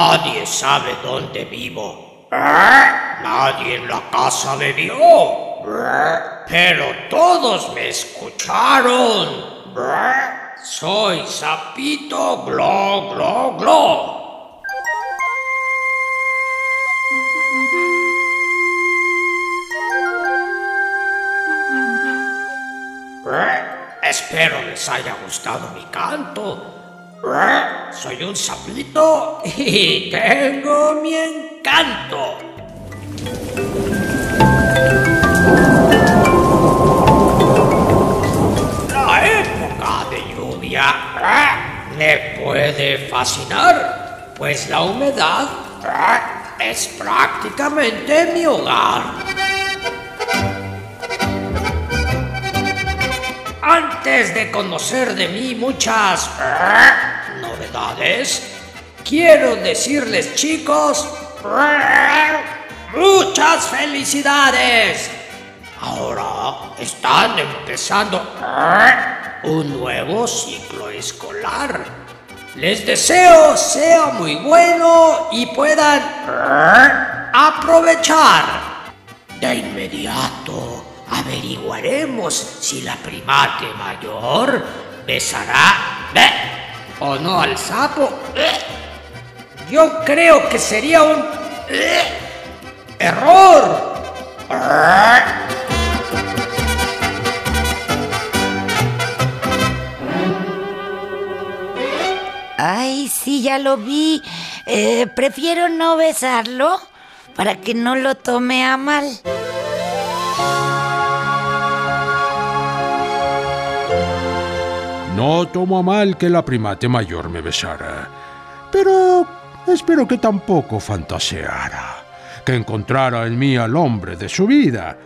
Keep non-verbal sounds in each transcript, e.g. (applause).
Nadie sabe dónde vivo. Nadie en la casa me vio. Pero todos me escucharon. Soy Sapito Glo Glo Glo. Espero les haya gustado mi canto. Soy un sapito y tengo mi encanto. La época de lluvia me puede fascinar, pues la humedad es prácticamente mi hogar. Antes de conocer de mí muchas quiero decirles chicos, muchas felicidades. Ahora están empezando un nuevo ciclo escolar. Les deseo sea muy bueno y puedan aprovechar. De inmediato averiguaremos si la primate mayor besará o no al sapo. Yo creo que sería un error. Ay, sí, ya lo vi. Eh, prefiero no besarlo para que no lo tome a mal. No tomo a mal que la primate mayor me besara, pero espero que tampoco fantaseara, que encontrara en mí al hombre de su vida,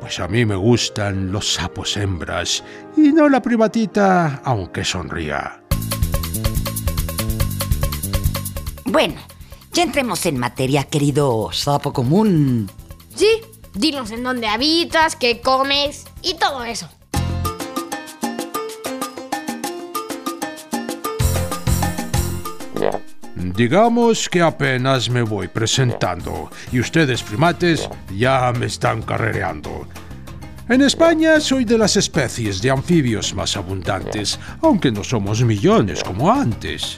pues a mí me gustan los sapos hembras y no la primatita, aunque sonría. Bueno, ya entremos en materia, querido sapo común. Sí, dinos en dónde habitas, qué comes y todo eso. Digamos que apenas me voy presentando y ustedes primates ya me están carrereando. En España soy de las especies de anfibios más abundantes, aunque no somos millones como antes.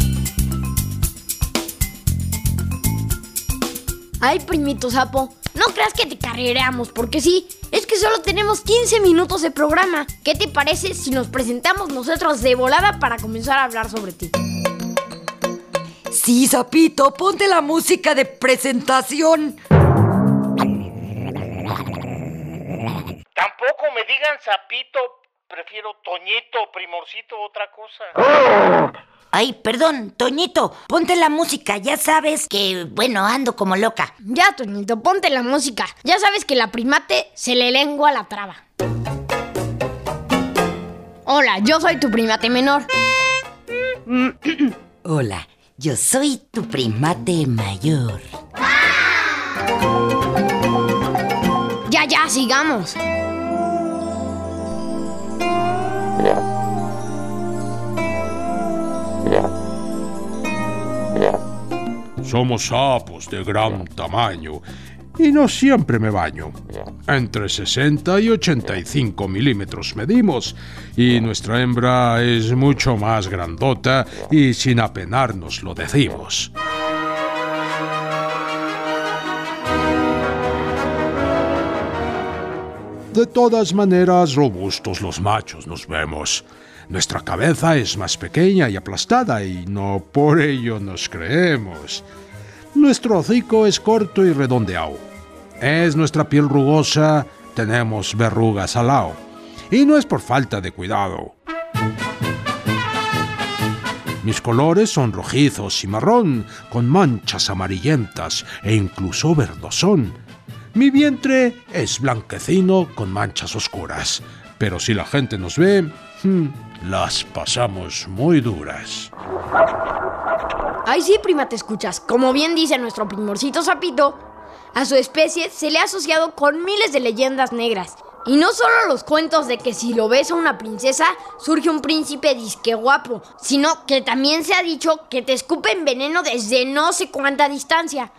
Ay, primito sapo, no creas que te carrereamos, porque sí, es que solo tenemos 15 minutos de programa. ¿Qué te parece si nos presentamos nosotros de volada para comenzar a hablar sobre ti? Sí, sapito, ponte la música de presentación. Tampoco me digan sapito, prefiero Toñito, Primorcito, otra cosa. Ay, perdón, Toñito, ponte la música. Ya sabes que, bueno, ando como loca. Ya, Toñito, ponte la música. Ya sabes que la primate se le lengua la traba. Hola, yo soy tu primate menor. (clears throat) Hola, yo soy tu primate mayor. Ya, ya, sigamos. Somos sapos de gran tamaño y no siempre me baño. Entre 60 y 85 milímetros medimos y nuestra hembra es mucho más grandota y sin apenarnos lo decimos. De todas maneras, robustos los machos nos vemos. Nuestra cabeza es más pequeña y aplastada y no por ello nos creemos. Nuestro hocico es corto y redondeado. Es nuestra piel rugosa, tenemos verrugas al lado. Y no es por falta de cuidado. Mis colores son rojizos y marrón, con manchas amarillentas e incluso verdosón. Mi vientre es blanquecino con manchas oscuras, pero si la gente nos ve, hmm, las pasamos muy duras. Ay, sí, prima, te escuchas. Como bien dice nuestro primorcito sapito, a su especie se le ha asociado con miles de leyendas negras. Y no solo los cuentos de que si lo ves a una princesa surge un príncipe disque guapo, sino que también se ha dicho que te escupen veneno desde no sé cuánta distancia.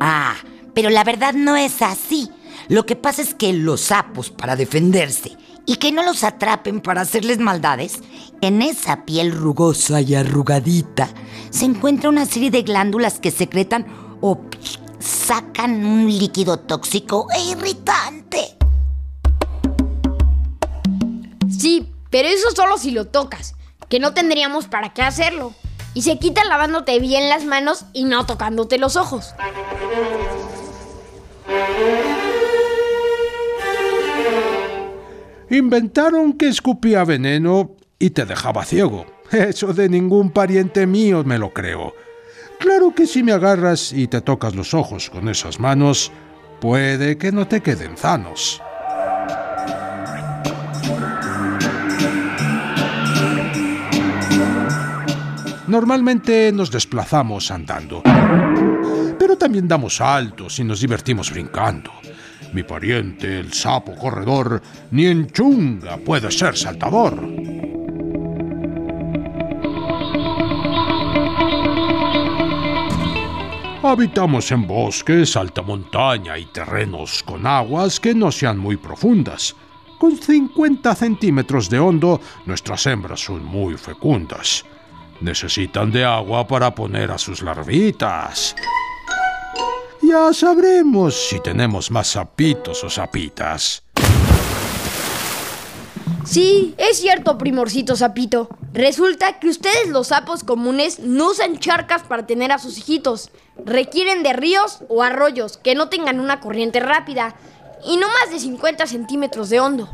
Ah, pero la verdad no es así. Lo que pasa es que los sapos, para defenderse y que no los atrapen para hacerles maldades, en esa piel rugosa y arrugadita se encuentra una serie de glándulas que secretan o sacan un líquido tóxico e irritante. Sí, pero eso solo si lo tocas, que no tendríamos para qué hacerlo. Y se quita lavándote bien las manos y no tocándote los ojos. Inventaron que escupía veneno y te dejaba ciego. Eso de ningún pariente mío me lo creo. Claro que si me agarras y te tocas los ojos con esas manos, puede que no te queden sanos. Normalmente nos desplazamos andando, pero también damos saltos y nos divertimos brincando. Mi pariente, el sapo corredor, ni en chunga puede ser saltador. Habitamos en bosques, alta montaña y terrenos con aguas que no sean muy profundas. Con 50 centímetros de hondo, nuestras hembras son muy fecundas. Necesitan de agua para poner a sus larvitas. Ya sabremos si tenemos más sapitos o sapitas. Sí, es cierto, primorcito sapito. Resulta que ustedes los sapos comunes no usan charcas para tener a sus hijitos. Requieren de ríos o arroyos que no tengan una corriente rápida y no más de 50 centímetros de hondo.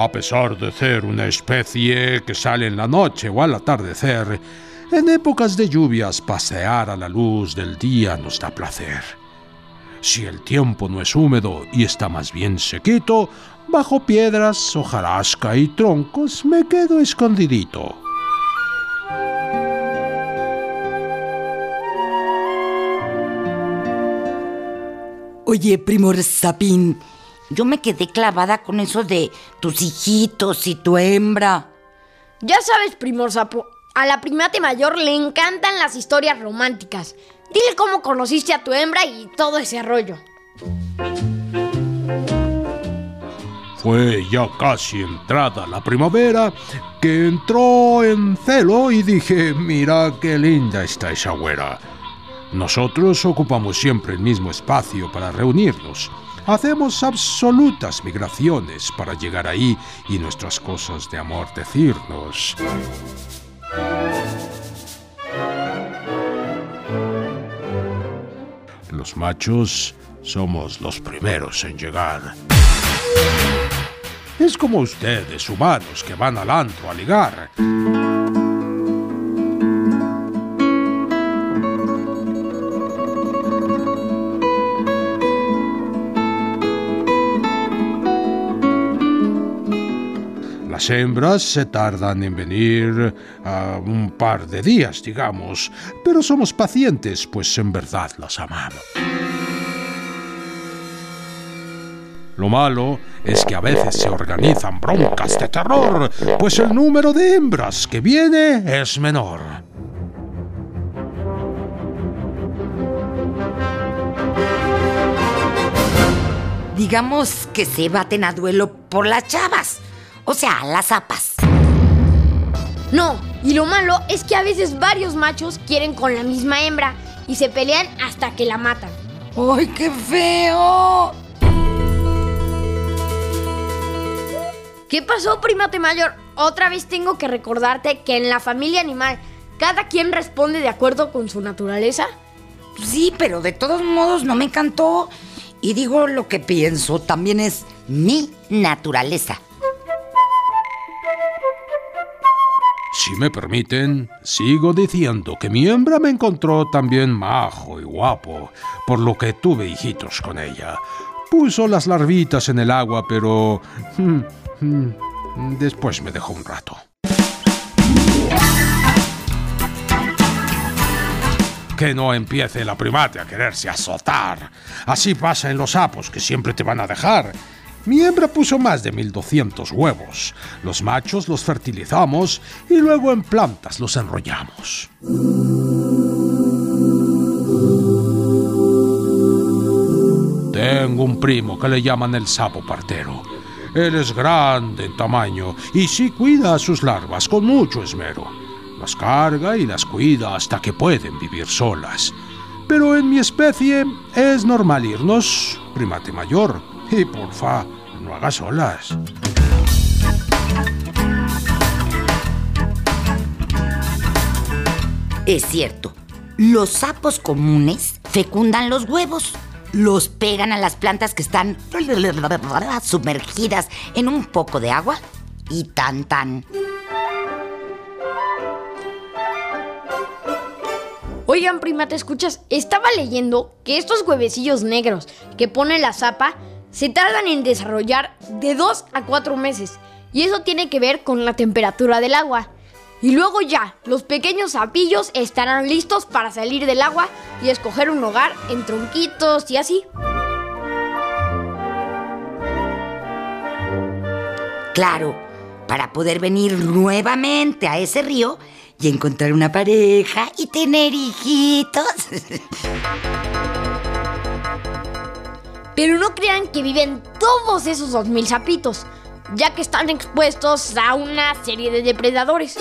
A pesar de ser una especie que sale en la noche o al atardecer, en épocas de lluvias pasear a la luz del día nos da placer. Si el tiempo no es húmedo y está más bien sequito, bajo piedras, hojarasca y troncos me quedo escondidito. Oye, Primor Sapín, yo me quedé clavada con eso de tus hijitos y tu hembra. Ya sabes, primor sapo, a la primate mayor le encantan las historias románticas. Dile cómo conociste a tu hembra y todo ese rollo. Fue ya casi entrada la primavera que entró en celo y dije, mira qué linda está esa güera. Nosotros ocupamos siempre el mismo espacio para reunirnos. Hacemos absolutas migraciones para llegar ahí y nuestras cosas de amor decirnos. Los machos somos los primeros en llegar. Es como ustedes, humanos, que van al antro a ligar. Hembras se tardan en venir a un par de días, digamos, pero somos pacientes, pues en verdad las amamos. Lo malo es que a veces se organizan broncas de terror, pues el número de hembras que viene es menor. Digamos que se baten a duelo por las chavas, o sea, las zapas. No, y lo malo es que a veces varios machos quieren con la misma hembra y se pelean hasta que la matan. ¡Ay, qué feo! ¿Qué pasó, primate mayor? Otra vez tengo que recordarte que en la familia animal cada quien responde de acuerdo con su naturaleza. Sí, pero de todos modos no me encantó. Y digo lo que pienso, también es mi naturaleza. Si me permiten, sigo diciendo que mi hembra me encontró también majo y guapo, por lo que tuve hijitos con ella. Puso las larvitas en el agua, pero... mm, mm, después me dejó un rato. Que no empiece la primate a quererse azotar. Así pasa en los sapos, que siempre te van a dejar. Mi hembra puso más de 1200 huevos. Los machos los fertilizamos y luego en plantas los enrollamos. Tengo un primo que le llaman el sapo partero. Él es grande en tamaño y sí cuida a sus larvas con mucho esmero. Las carga y las cuida hasta que pueden vivir solas. Pero en mi especie es normal irnos, primate mayor. Y porfa, no hagas solas. Es cierto, los sapos comunes fecundan los huevos, los pegan a las plantas que están (laughs) sumergidas en un poco de agua y tan tan. Oigan, prima, ¿te escuchas? Estaba leyendo que estos huevecillos negros que pone la zapa se tardan en desarrollar de 2 a 4 meses. Y eso tiene que ver con la temperatura del agua. Y luego ya, los pequeños sapillos estarán listos para salir del agua y escoger un hogar en tronquitos y así. Claro, para poder venir nuevamente a ese río y encontrar una pareja y tener hijitos. (laughs) Pero no crean que viven todos esos 2000 sapitos, ya que están expuestos a una serie de depredadores.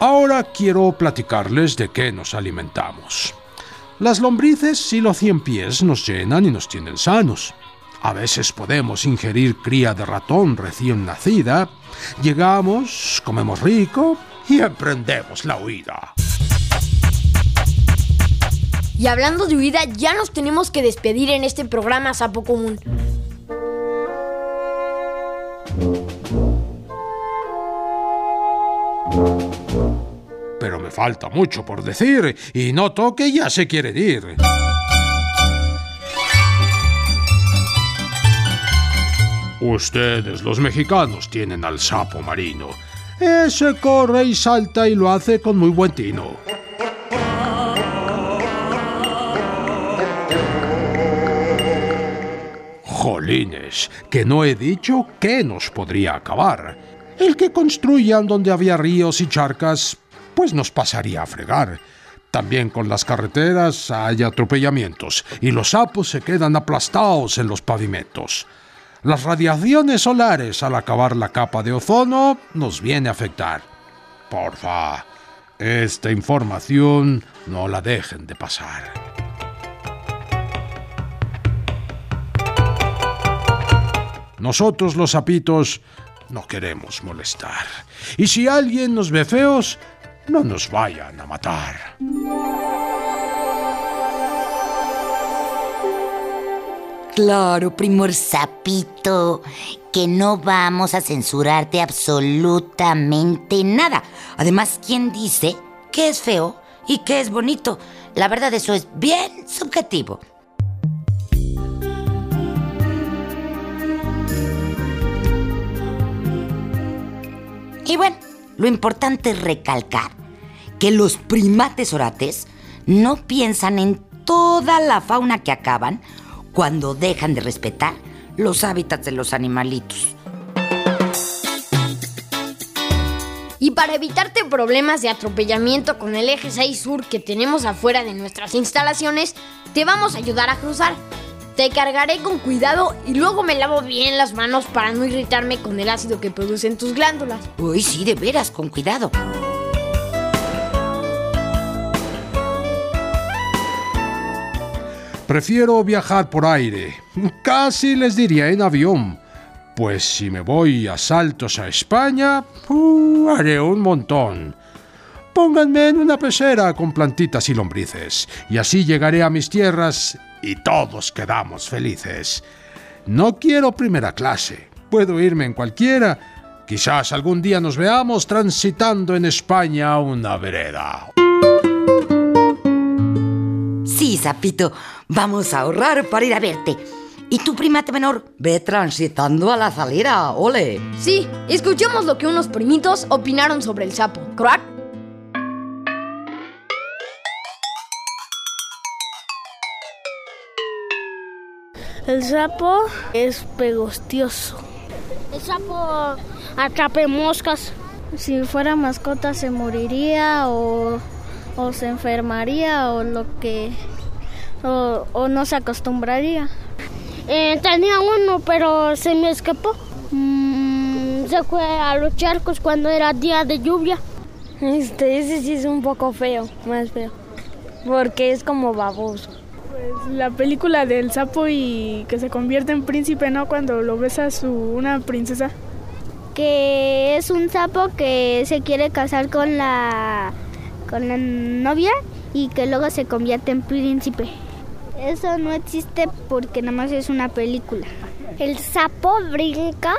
Ahora quiero platicarles de qué nos alimentamos. Las lombrices y los cien pies nos llenan y nos tienen sanos. A veces podemos ingerir cría de ratón recién nacida. Llegamos, comemos rico y emprendemos la huida. Y hablando de huida, ya nos tenemos que despedir en este programa Sapo Común. Pero me falta mucho por decir y noto que ya se quieren ir. Ustedes, los mexicanos, tienen al sapo marino. Ese corre y salta y lo hace con muy buen tino. Jolines, que no he dicho que nos podría acabar. El que construyan donde había ríos y charcas, pues nos pasaría a fregar. También con las carreteras hay atropellamientos y los sapos se quedan aplastados en los pavimentos. Las radiaciones solares al acabar la capa de ozono nos viene a afectar. Porfa, esta información no la dejen de pasar. Nosotros los sapitos no queremos molestar. Y si alguien nos ve feos, no nos vayan a matar. Claro, primor sapito, que no vamos a censurarte absolutamente nada. Además, ¿quién dice qué es feo y qué es bonito? La verdad, eso es bien subjetivo. Y bueno, lo importante es recalcar que los primates orates no piensan en toda la fauna que acaban cuando dejan de respetar los hábitats de los animalitos. Y para evitarte problemas de atropellamiento con el eje 6 sur que tenemos afuera de nuestras instalaciones, te vamos a ayudar a cruzar. Te cargaré con cuidado y luego me lavo bien las manos para no irritarme con el ácido que producen tus glándulas. Uy, sí, de veras, con cuidado. Prefiero viajar por aire, casi les diría en avión, Pues si me voy a saltos a España, uh, haré un montón. Pónganme en una pecera con plantitas y lombrices, y así llegaré a mis tierras y todos quedamos felices. No quiero primera clase, puedo irme en cualquiera. Quizás algún día nos veamos transitando en España una vereda. Sí, Zapito, vamos a ahorrar para ir a verte. Y tu primate menor, ve transitando a la salera, ole. Sí, escuchemos lo que unos primitos opinaron sobre el sapo. Crack. El sapo es pegostioso. El sapo atrape moscas. Si fuera mascota se moriría o, o se enfermaría o lo que... O, o no se acostumbraría. Eh, tenía uno, pero se me escapó. Mm, se fue a los charcos cuando era día de lluvia. Este, ese sí es un poco feo, más feo. Porque es como baboso. Pues la película del sapo y que se convierte en príncipe, ¿no? Cuando lo besa su una princesa. Que es un sapo que se quiere casar con la con la novia y que luego se convierte en príncipe. Eso no existe porque nada más es una película. El sapo brinca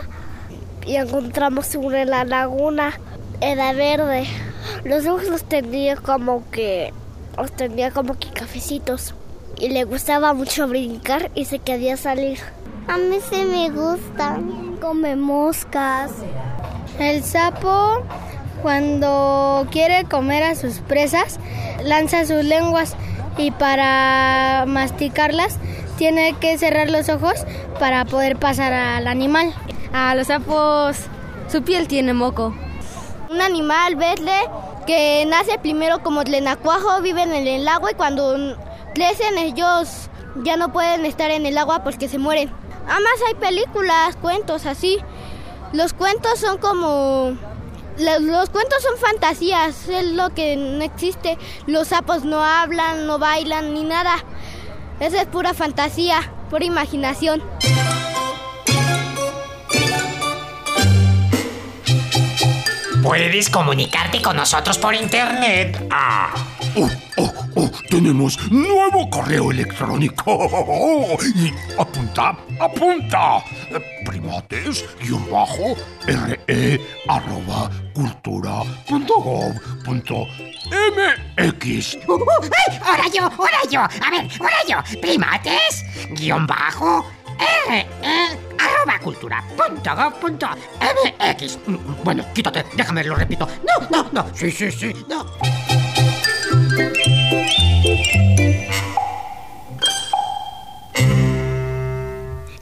y encontramos sobre la laguna. Era verde. Los ojos los tenía como que los tenía como que cafecitos y le gustaba mucho brincar y se quería salir. A mí sí me gusta. Come moscas. El sapo cuando quiere comer a sus presas lanza sus lenguas y para masticarlas tiene que cerrar los ojos para poder pasar al animal. A los sapos su piel tiene moco. Un animal verde que nace primero como tlenacuajo, viven en el agua y cuando crecen ellos ya no pueden estar en el agua porque se mueren. Además hay películas, cuentos así. Los cuentos son como... Los, los cuentos son fantasías, es lo que no existe. Los sapos no hablan, no bailan ni nada. Eso es pura fantasía, pura imaginación. Puedes comunicarte con nosotros por internet. Ah. Oh, oh, oh, tenemos nuevo correo electrónico. (laughs) Y apunta, apunta. Primates, guion bajo, re, arroba, cultura, punto mx. Uh, uh, ¡Ay! ¡Ahora yo! ¡Ahora yo! A ver, ahora yo. Primates, guion bajo, re, arroba cultura, punto gov, punto mx. Mm, Bueno, quítate, déjame, lo repito. No, no, no. Sí, sí, sí, no.